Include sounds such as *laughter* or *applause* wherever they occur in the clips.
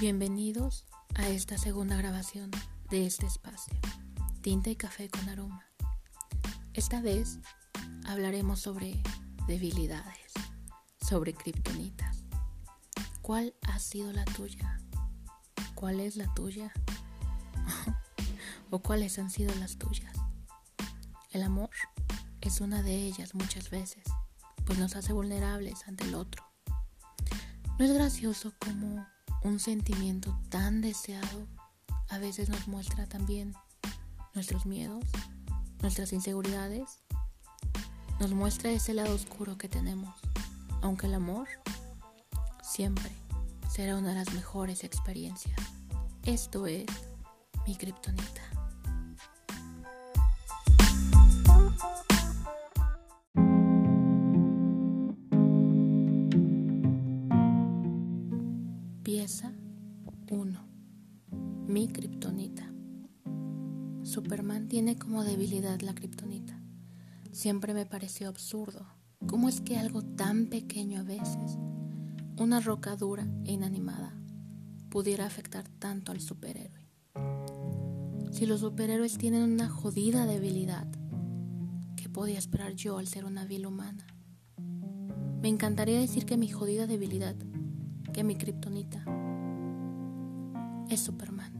Bienvenidos a esta segunda grabación de este espacio, Tinta y Café con Aroma. Esta vez hablaremos sobre debilidades, sobre kriptonitas. ¿Cuál ha sido la tuya? ¿Cuál es la tuya? *laughs* ¿O cuáles han sido las tuyas? El amor es una de ellas muchas veces, pues nos hace vulnerables ante el otro. No es gracioso como un sentimiento tan deseado a veces nos muestra también nuestros miedos, nuestras inseguridades, nos muestra ese lado oscuro que tenemos, aunque el amor siempre será una de las mejores experiencias. Esto es mi kriptonita. Pieza 1. Mi kriptonita. Superman tiene como debilidad la kriptonita. Siempre me pareció absurdo. ¿Cómo es que algo tan pequeño a veces, una roca dura e inanimada, pudiera afectar tanto al superhéroe? Si los superhéroes tienen una jodida debilidad, ¿qué podía esperar yo al ser una vil humana? Me encantaría decir que mi jodida debilidad que mi kriptonita es Superman,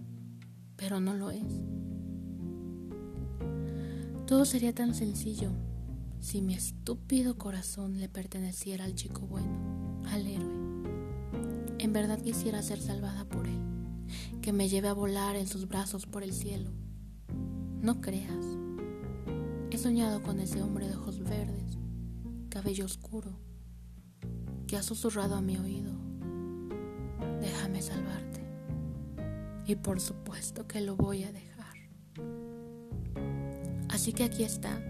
pero no lo es. Todo sería tan sencillo si mi estúpido corazón le perteneciera al chico bueno, al héroe. En verdad quisiera ser salvada por él, que me lleve a volar en sus brazos por el cielo. No creas. He soñado con ese hombre de ojos verdes, cabello oscuro, que ha susurrado a mi oído salvarte. Y por supuesto que lo voy a dejar. Así que aquí está,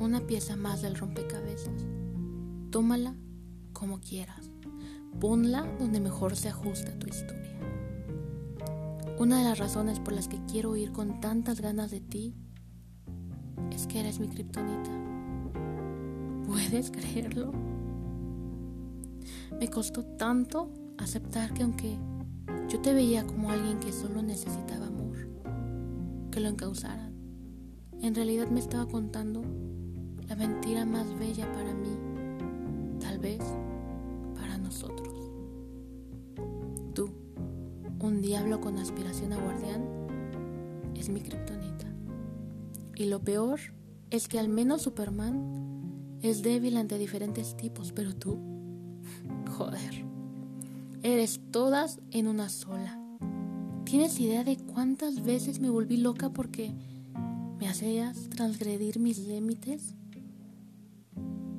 una pieza más del rompecabezas. Tómala como quieras. Ponla donde mejor se ajuste a tu historia. Una de las razones por las que quiero ir con tantas ganas de ti es que eres mi kriptonita. ¿Puedes creerlo? Me costó tanto aceptar que aunque yo te veía como alguien que solo necesitaba amor, que lo encausaran, en realidad me estaba contando la mentira más bella para mí, tal vez para nosotros. Tú, un diablo con aspiración a guardián, es mi kriptonita. Y lo peor es que al menos Superman es débil ante diferentes tipos, pero tú, *laughs* joder. Eres todas en una sola. ¿Tienes idea de cuántas veces me volví loca porque me hacías transgredir mis límites?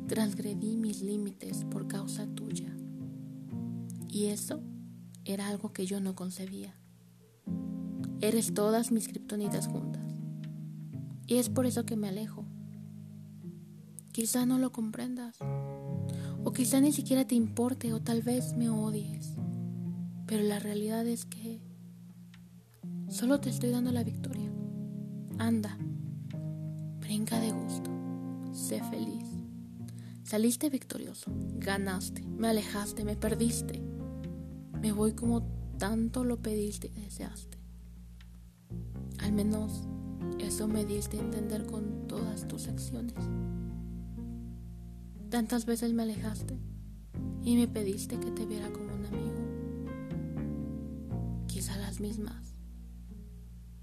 Transgredí mis límites por causa tuya. Y eso era algo que yo no concebía. Eres todas mis kriptonitas juntas. Y es por eso que me alejo. Quizá no lo comprendas. O quizá ni siquiera te importe o tal vez me odies. Pero la realidad es que solo te estoy dando la victoria. Anda, brinca de gusto, sé feliz. Saliste victorioso, ganaste, me alejaste, me perdiste. Me voy como tanto lo pediste y deseaste. Al menos eso me diste a entender con todas tus acciones. Tantas veces me alejaste y me pediste que te viera como un amigo. Mismas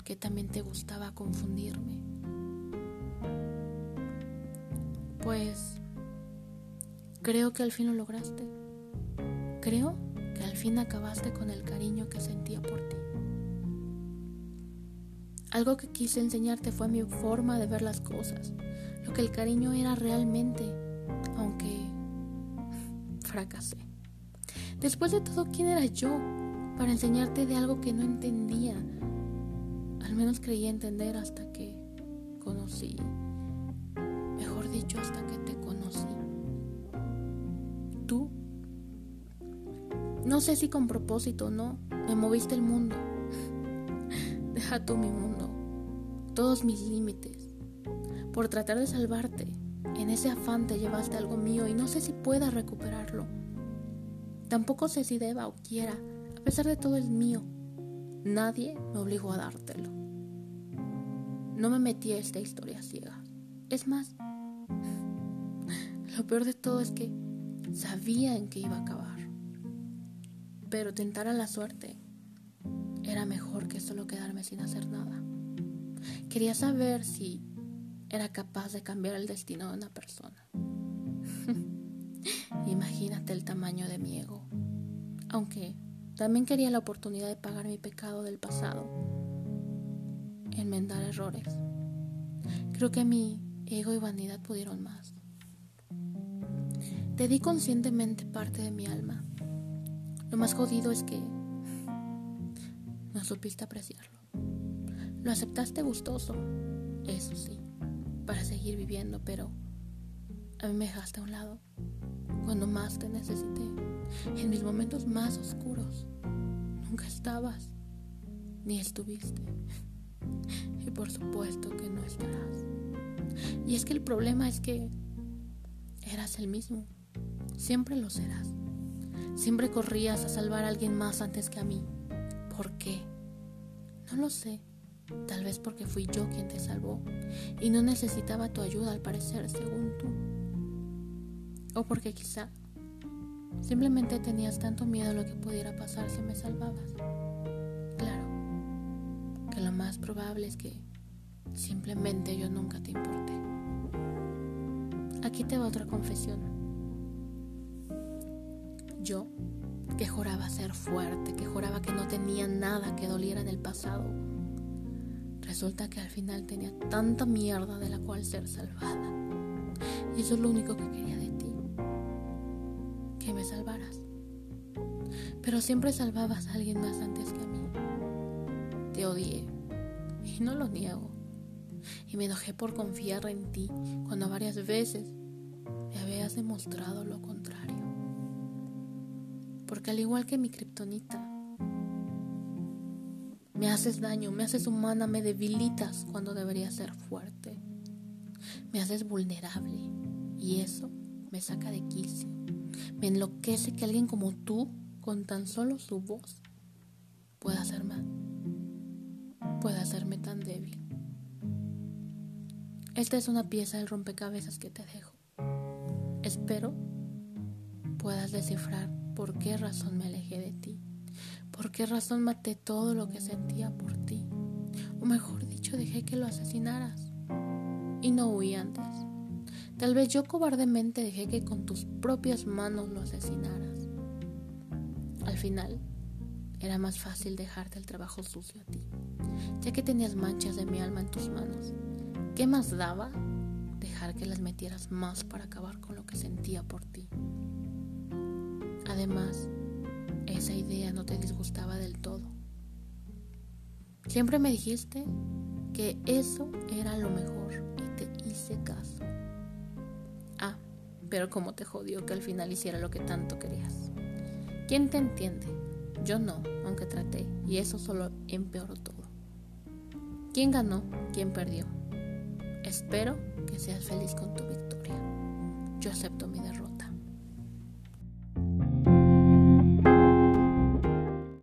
que también te gustaba confundirme. Pues creo que al fin lo lograste. Creo que al fin acabaste con el cariño que sentía por ti. Algo que quise enseñarte fue mi forma de ver las cosas, lo que el cariño era realmente aunque fracasé. Después de todo, ¿quién era yo para enseñarte de algo que no entendía? Al menos creía entender hasta que conocí. Mejor dicho, hasta que te conocí. Tú, no sé si con propósito o no, me moviste el mundo. *laughs* Deja tú mi mundo, todos mis límites, por tratar de salvarte en ese afán te llevaste algo mío y no sé si pueda recuperarlo. Tampoco sé si deba o quiera A pesar de todo es mío. Nadie me obligó a dártelo. No me metí a esta historia ciega. Es más, lo peor de todo es que sabía en qué iba a acabar. Pero tentar a la suerte era mejor que solo quedarme sin hacer nada. Quería saber si era capaz de cambiar el destino de una persona. *laughs* Imagínate el tamaño de mi ego. Aunque también quería la oportunidad de pagar mi pecado del pasado. Enmendar errores. Creo que mi ego y vanidad pudieron más. Te di conscientemente parte de mi alma. Lo más jodido es que no supiste apreciarlo. Lo aceptaste gustoso, eso sí, para seguir viviendo, pero a mí me dejaste a un lado cuando más te necesité, en mis momentos más oscuros. Nunca estabas, ni estuviste. Y por supuesto que no estarás. Y es que el problema es que eras el mismo. Siempre lo serás. Siempre corrías a salvar a alguien más antes que a mí. ¿Por qué? No lo sé. Tal vez porque fui yo quien te salvó y no necesitaba tu ayuda al parecer, según tú. O porque quizá simplemente tenías tanto miedo a lo que pudiera pasar si me salvabas. Claro, que lo más probable es que simplemente yo nunca te importé. Aquí te va otra confesión. Yo, que juraba ser fuerte, que juraba que no tenía nada que doliera en el pasado, resulta que al final tenía tanta mierda de la cual ser salvada. Y eso es lo único que quería de ti que me salvaras. Pero siempre salvabas a alguien más antes que a mí. Te odié y no lo niego. Y me enojé por confiar en ti cuando varias veces me habías demostrado lo contrario. Porque al igual que mi kriptonita, me haces daño, me haces humana, me debilitas cuando debería ser fuerte. Me haces vulnerable y eso me saca de quicio. Me enloquece que alguien como tú, con tan solo su voz, pueda hacerme, pueda hacerme tan débil. Esta es una pieza del rompecabezas que te dejo. Espero puedas descifrar por qué razón me alejé de ti, por qué razón maté todo lo que sentía por ti, o mejor dicho, dejé que lo asesinaras y no huí antes. Tal vez yo cobardemente dejé que con tus propias manos lo asesinaras. Al final, era más fácil dejarte el trabajo sucio a ti, ya que tenías manchas de mi alma en tus manos. ¿Qué más daba dejar que las metieras más para acabar con lo que sentía por ti? Además, esa idea no te disgustaba del todo. Siempre me dijiste que eso era lo mejor y te hice caso pero como te jodió que al final hiciera lo que tanto querías. ¿Quién te entiende? Yo no, aunque traté, y eso solo empeoró todo. ¿Quién ganó? ¿Quién perdió? Espero que seas feliz con tu victoria. Yo acepto mi derrota.